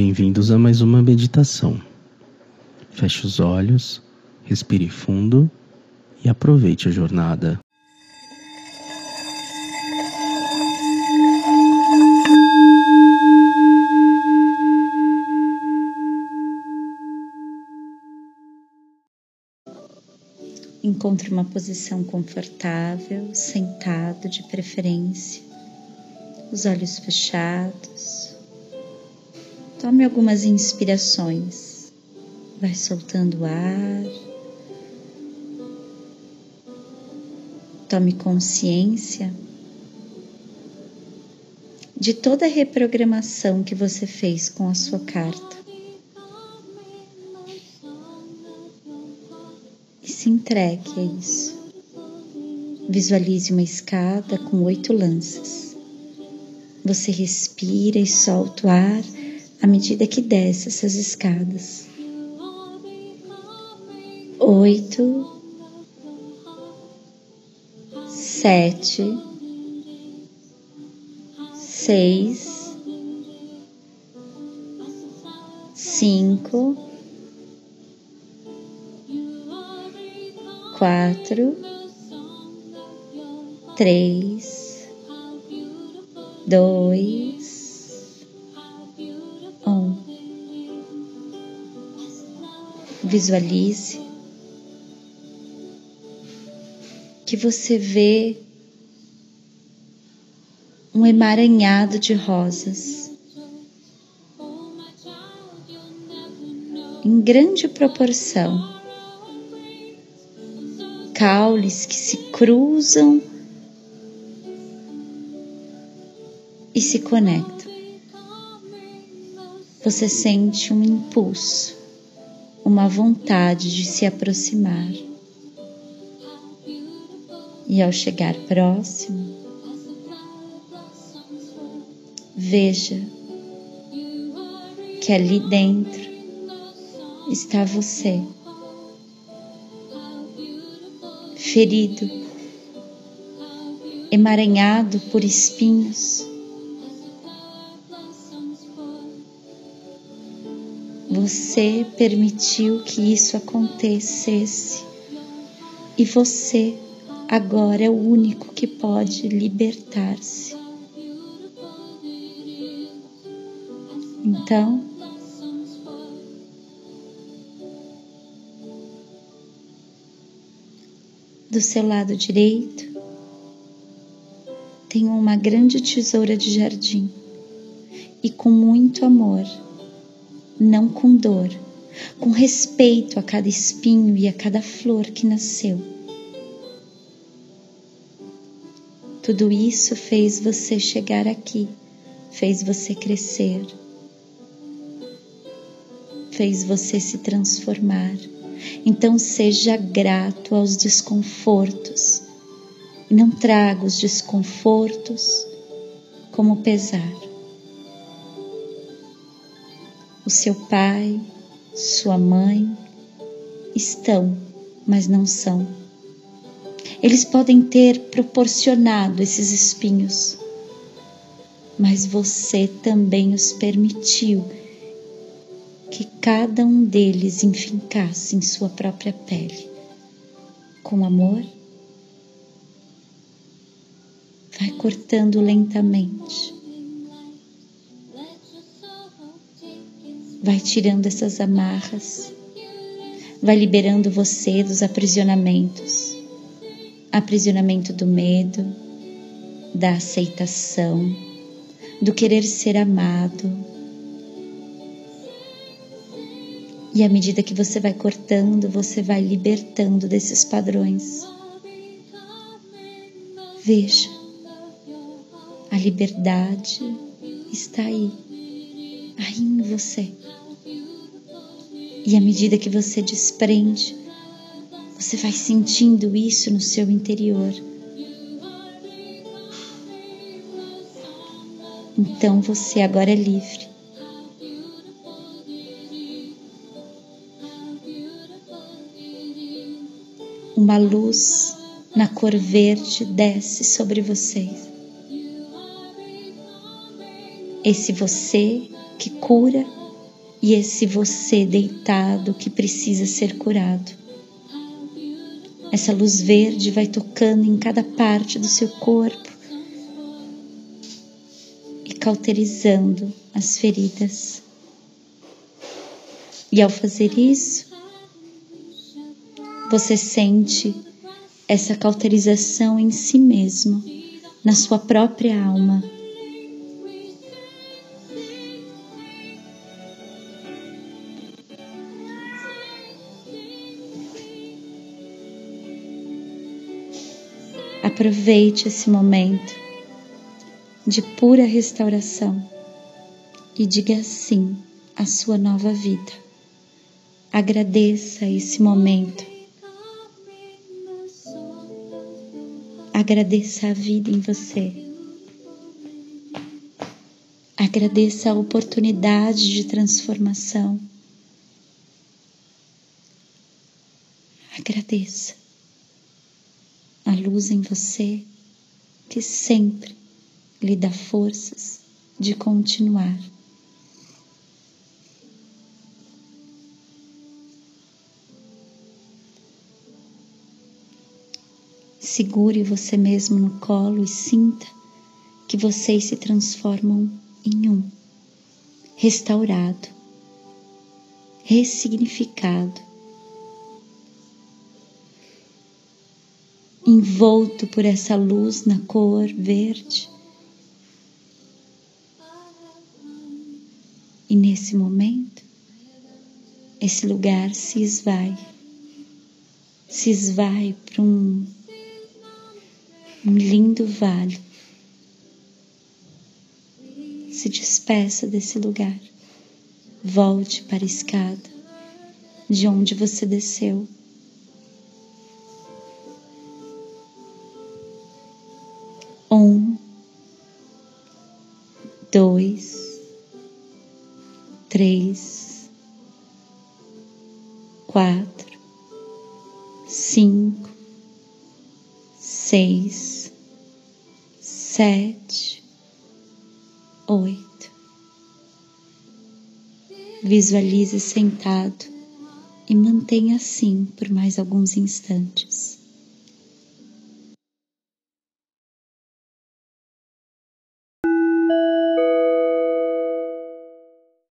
Bem-vindos a mais uma meditação. Feche os olhos, respire fundo e aproveite a jornada. Encontre uma posição confortável, sentado de preferência, os olhos fechados. Tome algumas inspirações, vai soltando o ar. Tome consciência de toda a reprogramação que você fez com a sua carta. E se entregue a isso. Visualize uma escada com oito lances. Você respira e solta o ar à medida que desce essas escadas. Oito, sete, seis, cinco, quatro, três, dois, Visualize que você vê um emaranhado de rosas em grande proporção, caules que se cruzam e se conectam. Você sente um impulso, uma vontade de se aproximar. E ao chegar próximo, veja que ali dentro está você, ferido, emaranhado por espinhos. Você permitiu que isso acontecesse e você agora é o único que pode libertar-se. Então, do seu lado direito, tem uma grande tesoura de jardim e com muito amor, não com dor, com respeito a cada espinho e a cada flor que nasceu. Tudo isso fez você chegar aqui, fez você crescer, fez você se transformar. Então seja grato aos desconfortos e não traga os desconfortos como pesar. O seu pai, sua mãe estão, mas não são. Eles podem ter proporcionado esses espinhos, mas você também os permitiu que cada um deles enfincasse em sua própria pele. Com amor, vai cortando lentamente. Vai tirando essas amarras, vai liberando você dos aprisionamentos aprisionamento do medo, da aceitação, do querer ser amado. E à medida que você vai cortando, você vai libertando desses padrões. Veja, a liberdade está aí, aí em você. E à medida que você desprende, você vai sentindo isso no seu interior. Então você agora é livre. Uma luz na cor verde desce sobre vocês. Esse você que cura e esse você deitado que precisa ser curado. Essa luz verde vai tocando em cada parte do seu corpo e cauterizando as feridas. E ao fazer isso, você sente essa cauterização em si mesmo, na sua própria alma. Aproveite esse momento de pura restauração e diga sim à sua nova vida. Agradeça esse momento. Agradeça a vida em você. Agradeça a oportunidade de transformação. Agradeça a luz em você que sempre lhe dá forças de continuar. Segure você mesmo no colo e sinta que vocês se transformam em um, restaurado, ressignificado, envolto por essa luz na cor verde. E nesse momento, esse lugar se esvai, se esvai para um, um lindo vale. Se despeça desse lugar, volte para a escada de onde você desceu. Dois, três, quatro, cinco, seis, sete, oito. Visualize sentado e mantenha assim por mais alguns instantes.